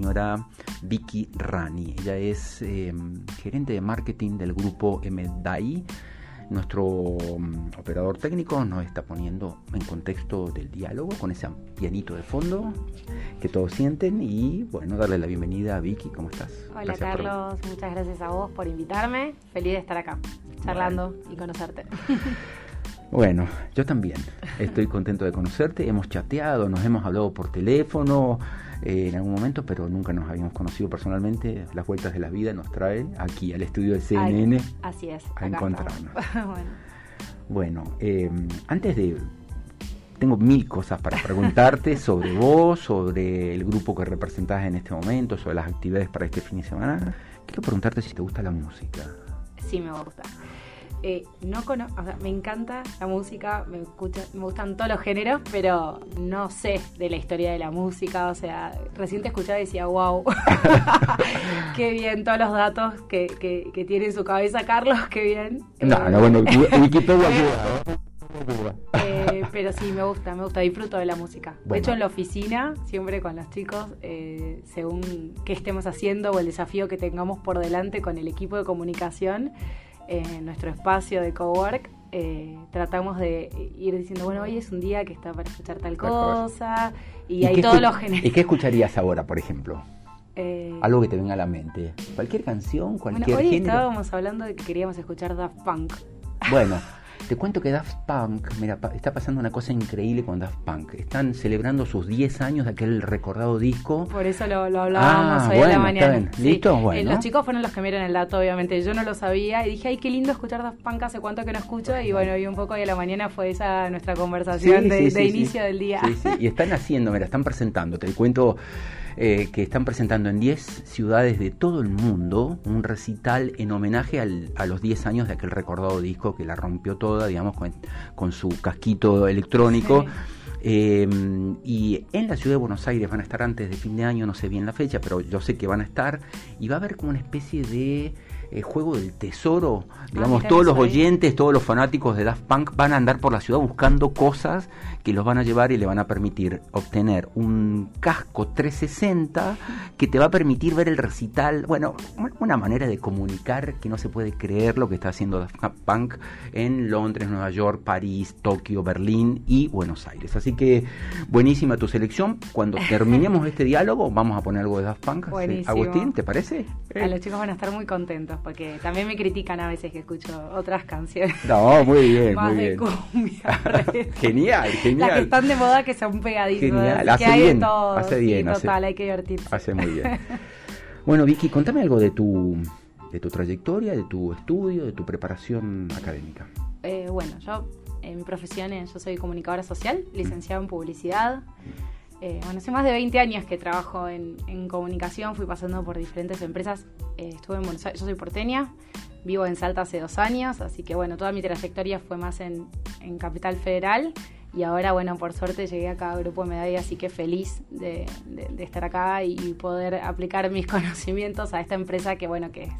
señora Vicky Rani. Ella es em, gerente de marketing del grupo MDAI. Nuestro mm, operador técnico nos está poniendo en contexto del diálogo con ese pianito de fondo que todos sienten y bueno, darle la bienvenida a Vicky, ¿cómo estás? Hola Carlos, muchas gracias a vos por invitarme. Feliz de estar acá, charlando y conocerte. Bueno, yo también estoy contento de conocerte. Hemos chateado, nos hemos hablado por teléfono eh, en algún momento, pero nunca nos habíamos conocido personalmente. Las vueltas de la vida nos traen aquí al estudio de CNN así es, a encontrarnos. bueno, em, antes de... Tengo mil cosas para preguntarte sobre vos, sobre el grupo que representás en este momento, sobre las actividades para este fin de semana. Quiero preguntarte si te gusta la música. Sí, me gusta. Eh, no me encanta la música, me, me gustan todos los géneros, pero no sé de la historia de la música. O sea, recién te escuchaba y decía, wow, qué bien todos los datos que, que, tiene en su cabeza Carlos, qué bien. No, no, bueno, Wikipedia eh, pero sí, me gusta, me gusta, disfruto de la música. De hecho, en la oficina, siempre con los chicos, eh, según qué estemos haciendo o el desafío que tengamos por delante con el equipo de comunicación, en nuestro espacio de cowork, eh, tratamos de ir diciendo, bueno, hoy es un día que está para escuchar tal cosa, y, hay todos los géneros. ¿Y qué escucharías ahora, por ejemplo? Eh, Algo que te venga a la mente. Cualquier canción, cualquier bueno, hoy estábamos hablando de que queríamos escuchar Daft Punk. Bueno, Te cuento que Daft Punk, mira, está pasando una cosa increíble con Daft Punk. Están celebrando sus 10 años de aquel recordado disco. Por eso lo, hablábamos ah, hoy la mañana. ¿Listo? Eh, bueno. los chicos fueron los que miran el dato, obviamente. Yo no lo sabía y dije, ay, qué lindo escuchar Daft Punk, hace cuánto que no escucho. Y bueno, y un poco hoy a la mañana fue esa nuestra conversación de, inicio del día. Sí, sí. Y están haciendo, mira, están presentando, te cuento eh, que están presentando en 10 ciudades de todo el mundo un recital en homenaje a los 10 años de aquel recordado disco que la rompió toda, digamos, con, su casquito electrónico. Em, y en la ciudad de Buenos Aires van a estar antes de fin de año, no sé bien la fecha, pero yo sé que van a estar. Y va a haber como una especie de eh, juego del tesoro. Ah, digamos, todos los oyentes, todos los fanáticos de Daft Punk van a andar por la ciudad buscando cosas que los van a llevar y le van a permitir obtener un casco 360 que te va a permitir ver el recital. Bueno, una manera de comunicar que no se puede creer lo que está haciendo Daft Punk en Londres, Nueva York, París, Tokio, Berlín y Buenos Aires. Así que buenísima tu selección. Cuando terminemos este diálogo, vamos a poner algo de Daft Punk. Agustín, ¿te parece? A los chicos van a estar muy contentos porque también me critican a veces que escucho otras canciones. No, muy bien, Más muy de bien. Cumbia, genial, genial. Las que están de moda que son pegaditas. Genial, hace bien, hace bien. total, hay que divertirse. Hace muy bien. bueno, Vicky, contame algo de tu, de tu trayectoria, de tu estudio, de tu preparación académica. Eh, bueno, yo en mi profesión, yo soy comunicadora social, licenciada en publicidad. Eh, bueno, hace más de 20 años que trabajo en, comunicación, fui pasando por diferentes empresas. Eh, estuve en Buenos Aires, yo soy porteña, vivo en Salta hace dos años, así que bueno, toda mi trayectoria fue más en, Capital Federal. Y ahora, bueno, por suerte llegué acá a Grupo Medalla, así que feliz de, estar acá y poder aplicar mis conocimientos a esta empresa que, bueno, que es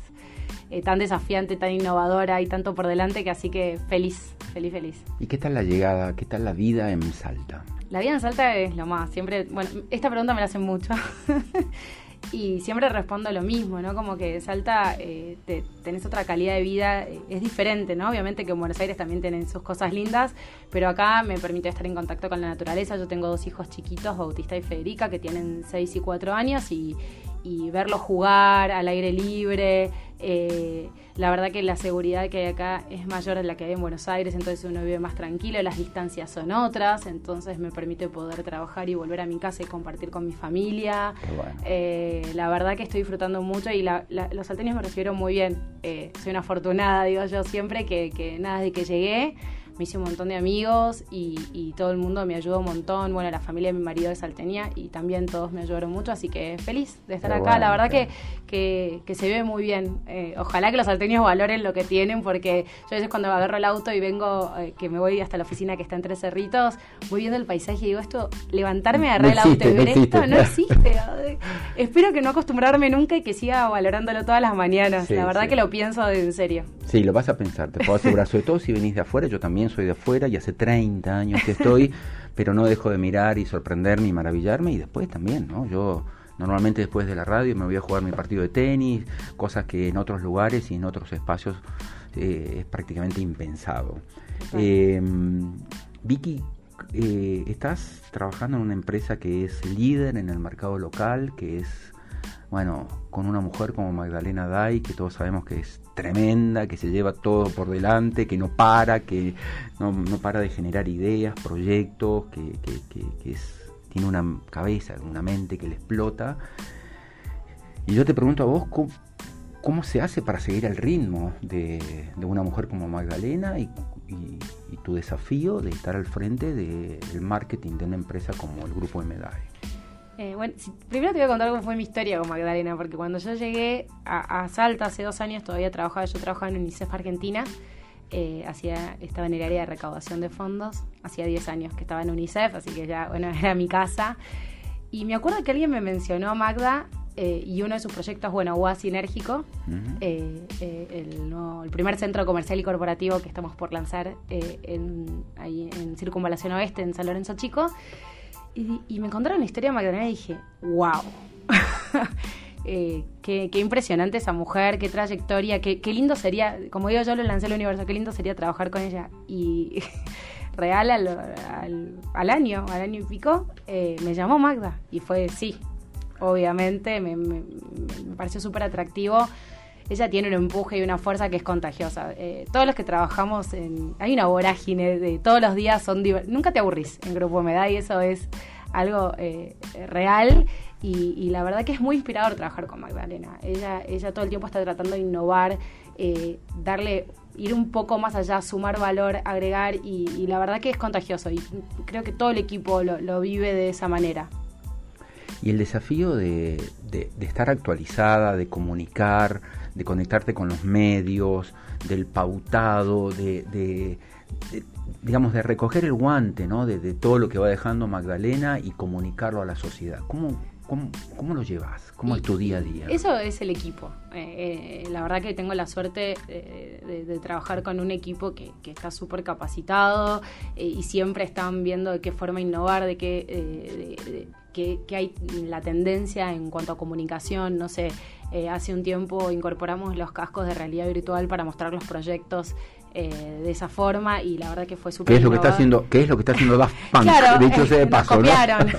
eh, tan desafiante, tan innovadora y tanto por delante que así que feliz, feliz, feliz. ¿Y qué tal la llegada, qué tal la vida en Salta? La vida en Salta es lo más. Siempre, bueno, esta pregunta me la hacen mucho. y siempre respondo lo mismo, ¿no? Como que Salta eh, tenés otra calidad de vida, eh, es diferente, ¿no? Obviamente que en Buenos Aires también tienen sus cosas lindas, pero acá me permite estar en contacto con la naturaleza. Yo tengo dos hijos chiquitos, Bautista y Federica, que tienen 6 y 4 años y, y verlos jugar al aire libre, eh, la verdad que la seguridad que hay acá es mayor a la que hay en Buenos Aires, entonces uno vive más tranquilo, las distancias son otras, entonces me permite poder trabajar y volver a mi casa y compartir con mi familia. Eh, la verdad que estoy disfrutando mucho y los salteños me recibieron muy bien. Eh, soy una afortunada, digo yo siempre, que, que nada, de que llegué me hice un montón de amigos y, todo el mundo me ayudó un montón. Bueno, la familia de mi marido es salteña y también todos me ayudaron mucho, así que feliz de estar acá. la verdad que, que, se ve muy bien. Eh, ojalá que los salteños valoren lo que tienen, porque yo a veces cuando agarro el auto y vengo, eh, que me voy hasta la oficina que está en Tres Cerritos, voy viendo el paisaje y digo, esto, levantarme, agarrar el auto y ver esto, no existe. Espero que no acostumbrarme nunca y que siga valorándolo todas las mañanas. la verdad que lo pienso en serio. Sí, lo vas a pensar, te puedo asegurar, sobre todo si venís de afuera, yo también soy de afuera y hace 30 años que estoy, pero no dejo de mirar y sorprenderme y maravillarme y después también, ¿no? Yo Normalmente después de la radio me voy a jugar mi partido de tenis, cosas que en otros lugares y en otros espacios eh, es prácticamente impensado. Eh, Vicky, eh, estás trabajando en una empresa que es líder en el mercado local, que es, bueno, con una mujer como Magdalena Day, que todos sabemos que es tremenda, que se lleva todo por delante, que no para, que no, para de generar ideas, proyectos, que, tiene una cabeza, una mente que le explota. Y yo te pregunto a vos, ¿cómo, se hace para seguir el ritmo de, una mujer como Magdalena y, tu desafío de estar al frente del marketing de una empresa como el Grupo MDAE? Eh, bueno, primero te voy a contar cómo fue mi historia con Magdalena, porque cuando yo llegué a, Salta hace dos años, todavía trabajaba, yo trabajaba en UNICEF Argentina, eh, hacía, estaba en el área de recaudación de fondos, hacía 10 años que estaba en UNICEF, así que ya, bueno, era mi casa. Y me acuerdo que alguien me mencionó a Magda eh, y uno de sus proyectos, bueno, UA Sinérgico, el, el, primer centro comercial y corporativo que estamos por lanzar en, ahí en Circunvalación Oeste, en San Lorenzo Chico. Y, me encontraron la historia de Magdalena y dije, wow. Eh, qué, impresionante esa mujer, qué trayectoria, qué, lindo sería, como digo yo lo lancé al universo, qué lindo sería trabajar con ella. Y real al, año, al año y pico, eh, me llamó Magda y fue sí, obviamente, me, me pareció súper atractivo ella tiene un empuje y una fuerza que es contagiosa. Eh, todos los que trabajamos en... Hay una vorágine de todos los días son... Nunca te aburrís en Grupo Meda y eso es algo eh, real y, la verdad que es muy inspirador trabajar con Magdalena. Ella, ella todo el tiempo está tratando de innovar, eh, darle ir un poco más allá, sumar valor, agregar y, la verdad que es contagioso y creo que todo el equipo lo, vive de esa manera. Y el desafío de, de estar actualizada, de comunicar, de conectarte con los medios, del pautado, de, digamos, de recoger el guante, ¿no? De, todo lo que va dejando Magdalena y comunicarlo a la sociedad. ¿Cómo, cómo, lo llevas? ¿Cómo es tu día a día? Eso es el equipo. Eh, eh, la verdad que tengo la suerte eh, de, trabajar con un equipo que, está súper capacitado y siempre están viendo de qué forma innovar, de qué, que, hay la tendencia en cuanto a comunicación, no sé, eh, hace un tiempo incorporamos los cascos de realidad virtual para mostrar los proyectos eh, de esa forma y la verdad que fue súper ¿Qué es lo que está haciendo qué es lo que está haciendo Daft Punk claro, dicho sea de paso copiaron.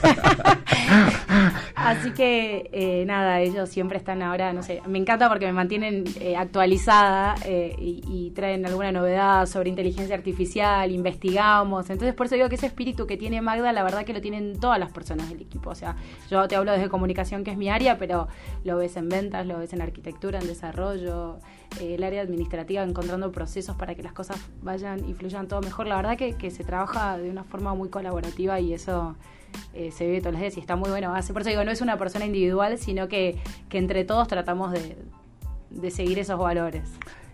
así que eh, nada ellos siempre están ahora no sé me encanta porque me mantienen eh, actualizada y, y, traen alguna novedad sobre inteligencia artificial investigamos. Entonces por eso digo que ese espíritu que tiene Magda la verdad que lo tienen todas las personas del equipo. O sea yo te hablo desde comunicación que es mi área pero lo ves en ventas lo ves en arquitectura en desarrollo el área administrativa encontrando procesos para que las cosas vayan y fluyan todo mejor. La verdad que, que se trabaja de una forma muy colaborativa y eso eh, se vive todos los días y está muy bueno. Por eso digo, no es una persona individual, sino que, que entre todos tratamos de, de seguir esos valores.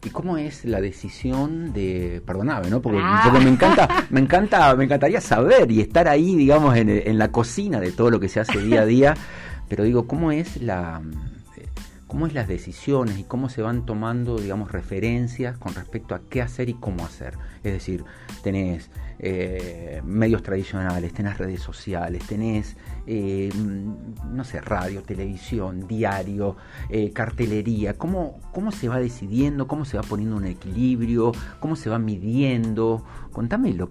¿Y cómo es la decisión de, perdoname, ¿no? Porque, ah. me encanta, me encanta, me encantaría saber y estar ahí, digamos, en, en la cocina de todo lo que se hace día a día. Pero digo, ¿cómo es la, cómo es las decisiones y cómo se van tomando, digamos, referencias con respecto a qué hacer y cómo hacer. Es decir, tenés eh, medios tradicionales, tenés redes sociales, tenés, eh, no sé, radio, televisión, diario, eh, cartelería. ¿Cómo, ¿Cómo se va decidiendo? ¿Cómo se va poniendo un equilibrio? ¿Cómo se va midiendo? Contame lo,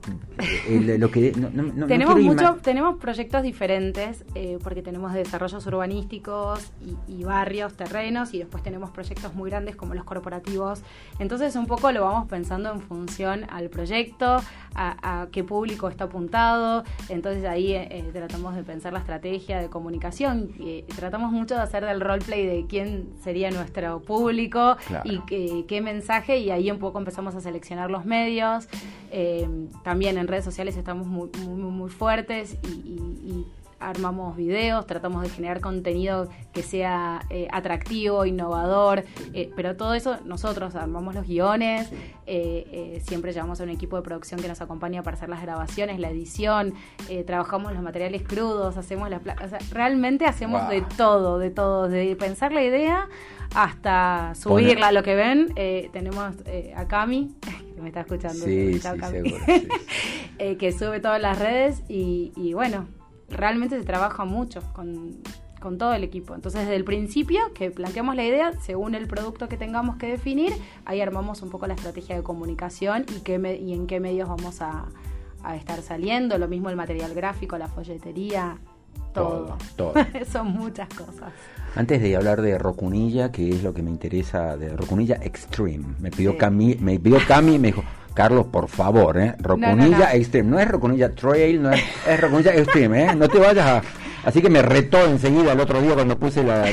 lo que... No, tenemos, mucho, tenemos proyectos diferentes porque tenemos desarrollos urbanísticos y, barrios, terrenos y después tenemos proyectos muy grandes como los corporativos. Entonces un poco lo vamos pensando en función al proyecto, a qué público está apuntado. Entonces ahí eh, eh, tratamos de pensar la estrategia de comunicación. y tratamos mucho de hacer del roleplay de quién sería nuestro público y qué, mensaje. Y ahí un poco empezamos a seleccionar los medios. Eh, también en redes sociales estamos muy, muy, fuertes y armamos videos, tratamos de generar contenido que sea eh, atractivo, innovador, eh, pero todo eso nosotros armamos los guiones, eh, siempre llevamos a un equipo de producción que nos acompaña para hacer las grabaciones, la edición, trabajamos los materiales crudos, hacemos las realmente hacemos de todo, de todo, de pensar la idea hasta subirla, lo que ven, tenemos a Cami, que me está escuchando, que sube todas las redes y, y bueno, realmente se trabaja mucho con, con todo el equipo. Entonces, desde el principio que planteamos la idea, según el producto que tengamos que definir, ahí armamos un poco la estrategia de comunicación y, qué y en qué medios vamos a, estar saliendo. Lo mismo el material gráfico, la folletería, todo. todo. Son muchas cosas. Antes de hablar de Rocunilla, que es lo que me interesa, de Rocunilla Extreme, me pidió Cami, me pidió Cami, me dijo, Carlos, por favor, ¿eh? Rocunilla Extreme, no es Rocunilla Trail, no es, es Rocunilla Extreme, ¿eh? No te vayas a... Así que me retó enseguida el otro día cuando puse la,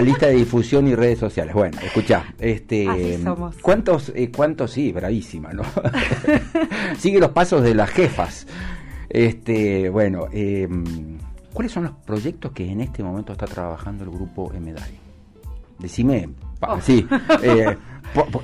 lista de difusión y redes sociales. Bueno, escucha, este, ¿cuántos, eh, cuántos, sí, bravísima, ¿no? Sigue los pasos de las jefas. Este, bueno, eh, ¿Cuáles son los proyectos que en este momento está trabajando el grupo MDAI? Decime, oh. sí, eh,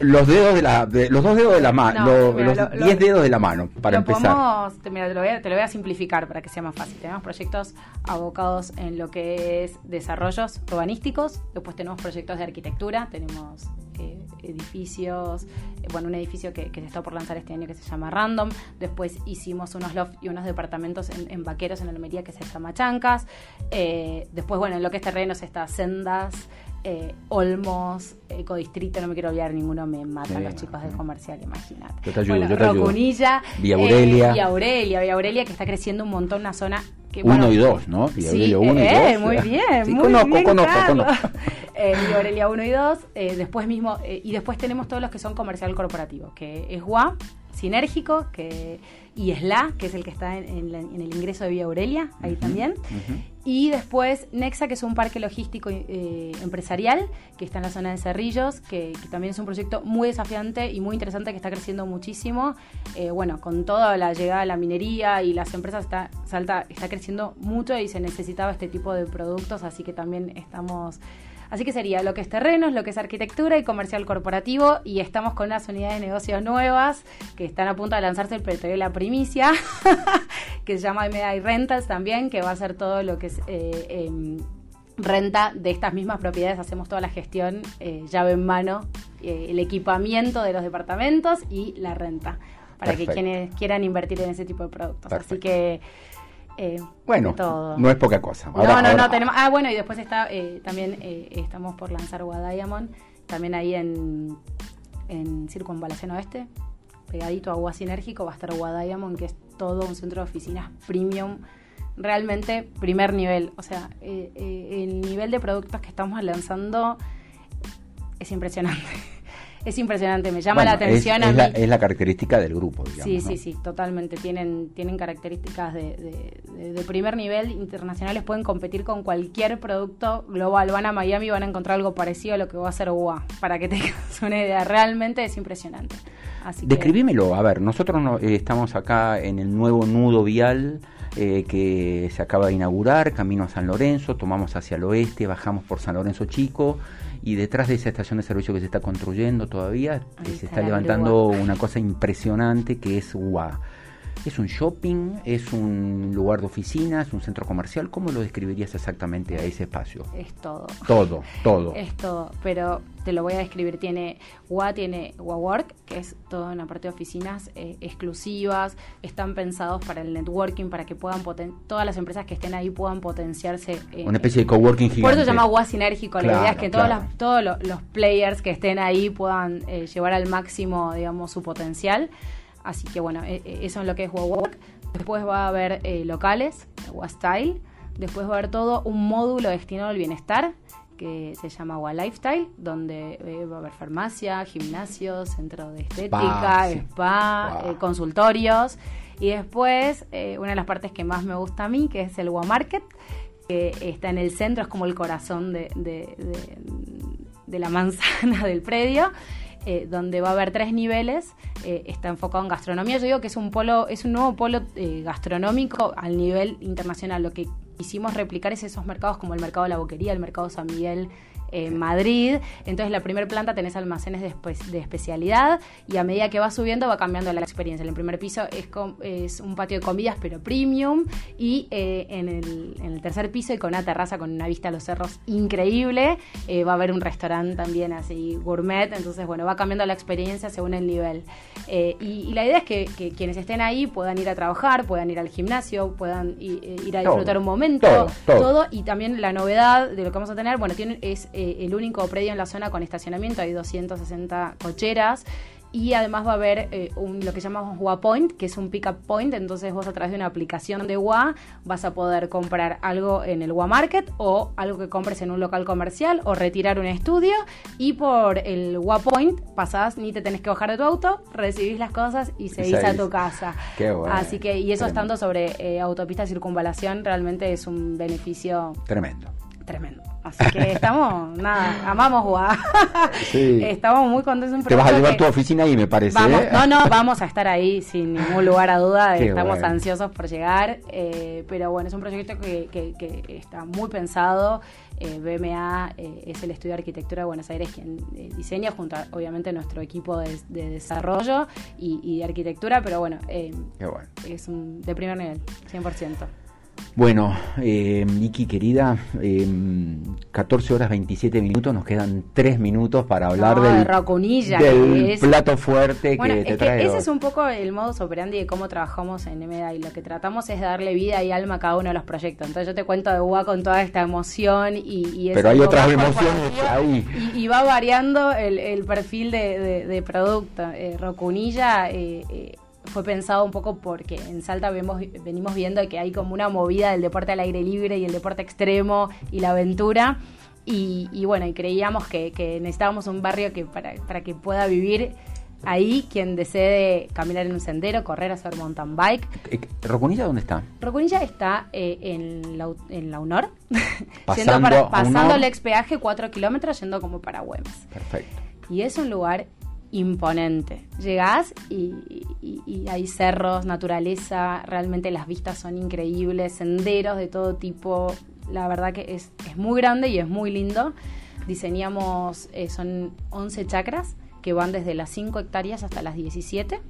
los dedos de la, los dos dedos de la mano, los diez dedos de la mano, para empezar. te, lo voy a, te lo voy a simplificar para que sea más fácil. Tenemos proyectos abocados en lo que es desarrollos urbanísticos, después tenemos proyectos de arquitectura, tenemos eh, edificios, eh, bueno, un edificio que, se está por lanzar este año que se llama Random, después hicimos unos loft y unos departamentos en, Vaqueros, en Almería, que se llama Chancas, eh, después, bueno, en lo que es terrenos está Sendas, Olmos, Ecodistrito, no me quiero olvidar ninguno, me matan los chicos del comercial, imagínate. Yo te ayudo, yo te ayudo. Villa Aurelia. Villa Aurelia, Villa Aurelia, que está creciendo un montón, una zona uno y dos, ¿no? Villa sí, uno y eh, dos. Muy bien, sí, muy conozco, bien, conozco, conozco. Eh, Aurelia 1 y 2, eh, después mismo, eh, y después tenemos todos los que son comercial corporativo, que es GUA, Sinérgico, que, y SLA, que es el que está en, el ingreso de Vía Aurelia, ahí también. Y después Nexa, que es un parque logístico eh, empresarial, que está en la zona de Cerrillos, que, también es un proyecto muy desafiante y muy interesante que está creciendo muchísimo. Eh, bueno, con toda la llegada de la minería y las empresas, está, Salta está creciendo mucho y se necesitaba este tipo de productos, así que también estamos Así que sería lo que es terrenos, lo que es arquitectura y comercial corporativo. Y estamos con unas unidades de negocios nuevas que están a punto de lanzarse, pero todavía la primicia, que se llama MDI Rentals también, que va a ser todo lo que es... Eh, em, renta de estas mismas propiedades, hacemos toda la gestión, eh, llave en mano, eh, el equipamiento de los departamentos y la renta, para que quienes quieran invertir en ese tipo de productos. Así que eh, bueno, no es poca cosa. no, no, no, tenemos. Ah, bueno, y después está eh, también eh, estamos por lanzar Diamond también ahí en, en Circunvalación Oeste, pegadito a Agua Sinérgico, va a estar Diamond que es todo un centro de oficinas premium, realmente primer nivel. O sea, el nivel de productos que estamos lanzando es impresionante. es impresionante, me llama la atención es, a La, es la característica del grupo, digamos. Sí, sí, sí, totalmente. Tienen, tienen características de, de, primer nivel, internacionales, pueden competir con cualquier producto global. Van a Miami y van a encontrar algo parecido a lo que va a hacer UA, para que tengas una idea. Realmente es impresionante. Así Describímelo, a ver, nosotros no, eh, estamos acá en el nuevo nudo vial. Eh, que se acaba de inaugurar, camino a San Lorenzo, tomamos hacia el oeste, bajamos por San Lorenzo Chico, y detrás de esa estación de servicio que se está construyendo todavía, se está levantando una cosa impresionante que es UA. ¿Es un shopping? ¿Es un lugar de oficinas? ¿Un centro comercial? ¿Cómo lo describirías exactamente a ese espacio? Es todo. Todo, todo. Es todo, pero te lo voy a describir. Tiene UA, tiene Work, que es toda una parte de oficinas eh, exclusivas. Están pensados para el networking, para que puedan todas las empresas que estén ahí puedan potenciarse. una especie de coworking gigante. Por eso se llama UA sinérgico. la idea es que todos, todos los, players que estén ahí puedan eh, llevar al máximo, digamos, su potencial. Así que bueno, e, e, eso es lo que es. Después va a haber eh, locales, Style. Después va a haber todo un módulo destinado al bienestar que se llama Wa Lifestyle, donde eh, va a haber farmacia, gimnasio, centro de estética, spa, eh, consultorios. Y después, una de las partes que más me gusta a mí, que es el Wa Market, que está en el centro, es como el corazón de, de la manzana del predio. Eh, donde va a haber tres niveles, eh, está enfocado en gastronomía. Yo digo que es un polo, es un nuevo polo eh, gastronómico al nivel internacional. Lo que quisimos replicar es esos mercados como el mercado de la boquería, el mercado San Miguel en Madrid. Entonces, la primera planta tenés almacenes de, de, especialidad y a medida que va subiendo va cambiando la experiencia. En el primer piso es, es un patio de comidas, pero premium. Y eh, en, el, en, el, tercer piso y con una terraza con una vista a los cerros increíble, eh, va a haber un restaurante también así gourmet. Entonces, bueno, va cambiando la experiencia según el nivel. Eh, y, la idea es que, quienes estén ahí puedan ir a trabajar, puedan ir al gimnasio, puedan ir, a disfrutar un momento, todo, Y también la novedad de lo que vamos a tener, bueno, tienen, es el único predio en la zona con estacionamiento, hay 260 cocheras y además va a haber eh, un, lo que llamamos WA Point, que es un pick-up point, entonces vos a través de una aplicación de WA vas a poder comprar algo en el WA Market o algo que compres en un local comercial o retirar un estudio y por el WA Point pasás, ni te tenés que bajar de tu auto, recibís las cosas y seguís a tu casa. Qué bueno. Así que, y eso estando sobre eh, autopista circunvalación, realmente es un beneficio tremendo. Tremendo. Así que estamos, nada, amamos Guá. Estamos muy contentos. Te vas a llevar tu oficina ahí, me parece. ¿eh? No, no, vamos a estar ahí sin ningún lugar a duda. estamos ansiosos por llegar. Eh, pero bueno, es un proyecto que, que, está muy pensado. Eh, BMA es el estudio de arquitectura de Buenos Aires quien diseña, junto a, obviamente, nuestro equipo de, desarrollo y, de arquitectura. Pero bueno, es un, de primer nivel, 100%. Bueno, eh, Iki querida, eh, 14 horas 27 minutos, nos quedan 3 minutos para hablar del, del plato fuerte que te trae. Ese es un poco el modus operandi de cómo trabajamos en MDA y lo que tratamos es darle vida y alma a cada uno de los proyectos. Entonces yo te cuento de UA con toda esta emoción y... Pero hay otras emociones ahí. Y, va variando el, perfil de, producto. Eh, Rocunilla... Fue pensado un poco porque en Salta vemos, venimos viendo que hay como una movida del deporte al aire libre y el deporte extremo y la aventura. Y, bueno, y creíamos que, necesitábamos un barrio que para, para que pueda vivir ahí quien desee caminar en un sendero, correr, hacer mountain bike. Eh, ¿Rocunilla dónde está? Rocunilla está eh, en, la, en la UNOR, pasando, pasando el ex peaje 4 kilómetros yendo como para Güemes. Perfecto. Y es un lugar imponente. Llegás y, hay cerros, naturaleza, realmente las vistas son increíbles, senderos de todo tipo. La verdad que es, es muy grande y es muy lindo. Diseñamos, eh, son 11 chacras que van desde las 5 hectáreas hasta las 17.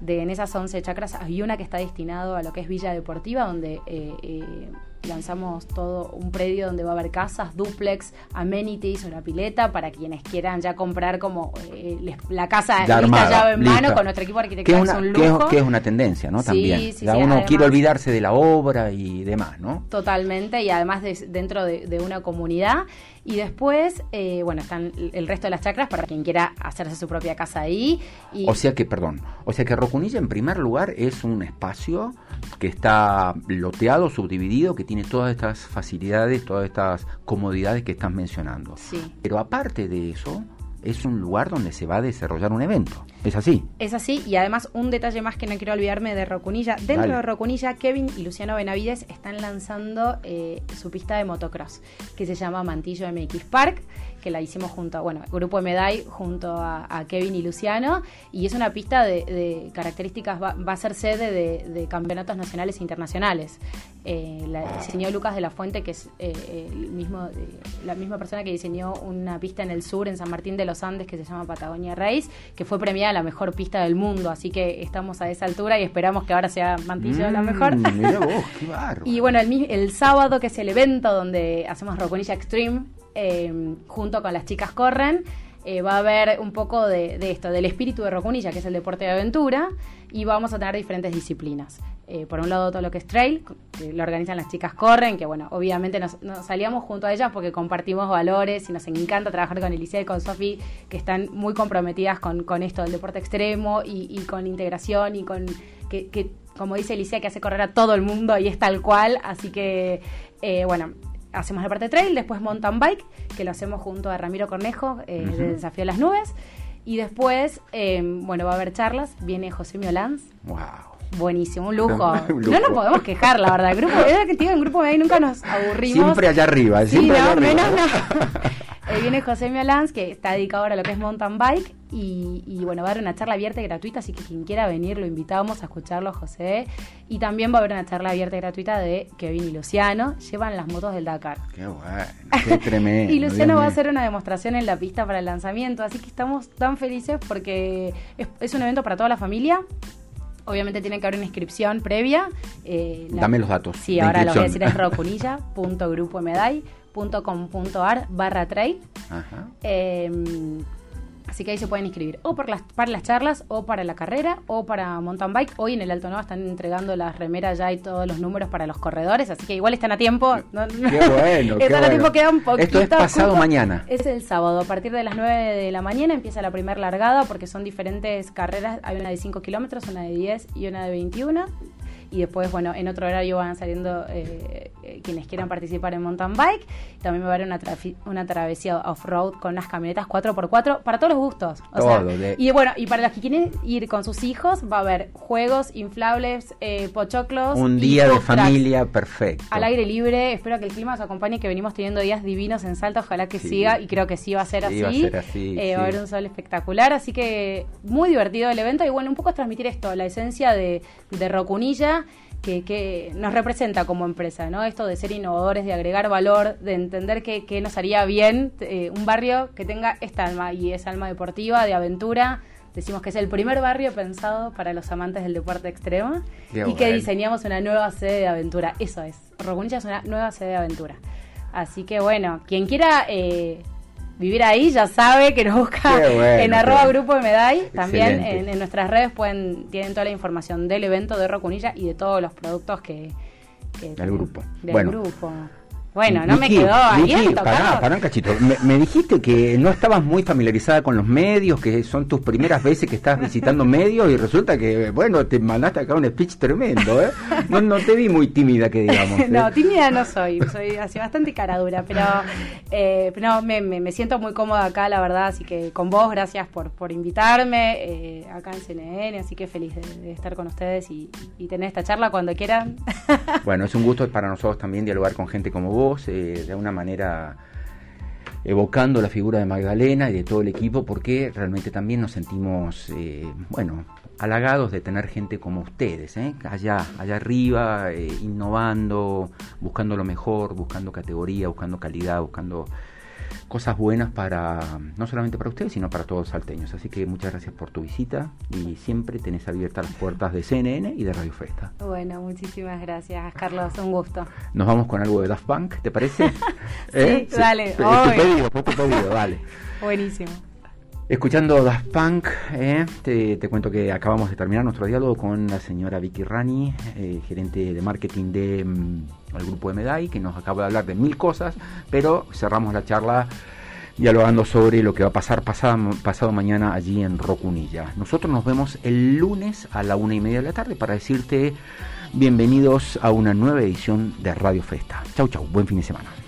De, en esas 11 chacras hay una que está destinado a lo que es Villa Deportiva, donde eh, eh, lanzamos todo un predio donde va a haber casas, duplex, amenities, una pileta para quienes quieran ya comprar como eh, la casa ya lista llave en mano con nuestro equipo arquitectónico. Que es, un lujo. Que es, una tendencia, ¿no? También. ya uno quiere olvidarse de la obra y demás, ¿no? Totalmente, y además dentro de, una comunidad. Y después, eh, bueno, están el resto de las chacras para quien quiera hacerse su propia casa ahí. O sea que, perdón, o sea que Rocunilla en primer lugar es un espacio que está loteado, subdividido, que tiene todas estas facilidades, todas estas comodidades que estás mencionando. Pero aparte de eso, es un lugar donde se va a desarrollar un evento. ¿Es así? Es así, y además un detalle más que no quiero olvidarme de Rocunilla. Dentro de Rocunilla, Kevin y Luciano Benavides están lanzando eh, su pista de motocross, que se llama Mantillo MX Park que la hicimos junto a, bueno, Grupo Medai junto a, Kevin y Luciano, y es una pista de, características, va, a ser sede de, campeonatos nacionales e internacionales. Eh, la diseñó Lucas de la Fuente, que es eh, el mismo, eh, la misma persona que diseñó una pista en el sur, en San Martín de los Andes, que se llama Patagonia Race, que fue premiada la mejor pista del mundo, así que estamos a esa altura y esperamos que ahora sea Mantillo la mejor. Mm, vos, qué y bueno, el, el sábado, que es el evento donde hacemos Roconilla Extreme, eh, junto con las chicas corren, eh, va a haber un poco de, esto, del espíritu de Rocunilla, que es el deporte de aventura, y vamos a tener diferentes disciplinas. Eh, por un lado todo lo que es trail, que lo organizan las chicas corren, que bueno, obviamente nos, salíamos junto a ellas porque compartimos valores y nos encanta trabajar con Elisea y con Sofi, que están muy comprometidas con, esto del deporte extremo y, con integración y con que, como dice Elisea, que hace correr a todo el mundo y es tal cual, así que bueno, hacemos la parte trail, después mountain bike, que lo hacemos junto a Ramiro Cornejo eh, de Desafío de las Nubes. Y después, eh, bueno, va a haber charlas, viene José Miolanz. ¡Wow! Buenísimo, un lujo. No nos podemos quejar, la verdad. El grupo, es que en grupo de ahí nunca nos aburrimos. Siempre allá arriba, siempre allá arriba. Eh, viene José Mialans, que está dedicado ahora a lo que es mountain bike. Y, bueno, va a haber una charla abierta y gratuita, así que quien quiera venir lo invitamos a escucharlo, José. Y también va a haber una charla abierta y gratuita de Kevin y Luciano. Llevan las motos del Dakar. Qué bueno, qué tremendo. y Luciano va a hacer una demostración en la pista para el lanzamiento, así que estamos tan felices porque es, un evento para toda la familia. Obviamente tiene que haber una inscripción previa. Eh, Dame los datos. Sí, ahora lo voy a decir, es rocunilla.grupomedai.com.ar barra trail. Ajá. Em, Así que ahí se pueden inscribir o por las, para las charlas o para la carrera o para mountain bike. Hoy en el Alto Nuevo están entregando las remeras ya y todos los números para los corredores, así que igual están a tiempo. Qué bueno, están a tiempo, queda un poquito. Esto es pasado mañana. Es el sábado, a partir de las 9 de la mañana empieza la primera largada porque son diferentes carreras. Hay una de 5 kilómetros, una de 10 y una de 21 y después, bueno, en otro horario van saliendo eh, eh, quienes quieran participar en mountain bike. También va a haber una, una travesía off-road con las camionetas 4x4 para todos los gustos. Y bueno, y para los que quieren ir con sus hijos, va a haber juegos, inflables, eh, pochoclos. Un día de familia perfecto. Al aire libre, espero que el clima nos acompañe, que venimos teniendo días divinos en Salta, ojalá que siga y creo que sí va a ser así. Va a, ser así va a haber un sol espectacular, así que muy divertido el evento y bueno, un poco es transmitir esto, la esencia de, de Rocunilla que, nos representa como empresa, ¿no? Esto de ser innovadores, de agregar valor, de entender que, nos haría bien eh, un barrio que tenga esta alma, y esa alma deportiva, de aventura. Decimos que es el primer barrio pensado para los amantes del deporte extremo y que diseñamos una nueva sede de aventura. Eso es, Rogunilla es una nueva sede de aventura. Así que bueno, quien quiera eh, vivir ahí, ya sabe que nos busca en arroba grupo de Medai. También en, nuestras redes pueden tienen toda la información del evento de Rocunilla y de todos los productos que, del grupo. Del grupo. Bueno, no me quedó ahí. Pará, pará un cachito. Me, dijiste que no estabas muy familiarizada con los medios, que son tus primeras veces que estás visitando medios y resulta que, bueno, te mandaste acá un speech tremendo, ¿eh? No, no te vi muy tímida, que digamos. ¿eh? no, tímida no soy, soy así bastante caradura, pero, eh, no, me, me, siento muy cómoda acá, la verdad, así que con vos, gracias por, por invitarme eh, acá en CNN, así que feliz de, estar con ustedes y, y tener esta charla cuando quieran. bueno, es un gusto para nosotros también dialogar con gente como vos eh, de una manera evocando la figura de Magdalena y de todo el equipo, porque realmente también nos sentimos, eh, bueno, halagados de tener gente como ustedes, ¿eh? allá, allá arriba, innovando, buscando lo mejor, buscando categoría, buscando calidad, buscando cosas buenas para, no solamente para ustedes, sino para todos los salteños. Así que muchas gracias por tu visita y siempre tenés abiertas las puertas de CNN y de Radio Festa. Bueno, muchísimas gracias, Carlos, un gusto. Nos vamos con algo de Daft Punk, ¿te parece? ¿Eh? sí, dale. Tu pedido, tu pedido, dale. Buenísimo. Escuchando Daft Punk, eh, te, cuento que acabamos de terminar nuestro diálogo con la señora Vicky Rani, eh, gerente de marketing del mm, grupo de Medai, que nos acaba de hablar de mil cosas, pero cerramos la charla dialogando sobre lo que va a pasar pasado, pasado mañana allí en Rocunilla. Nosotros nos vemos el lunes a la una y media de la tarde para decirte bienvenidos a una nueva edición de Radio Festa. Chau, chau, buen fin de semana.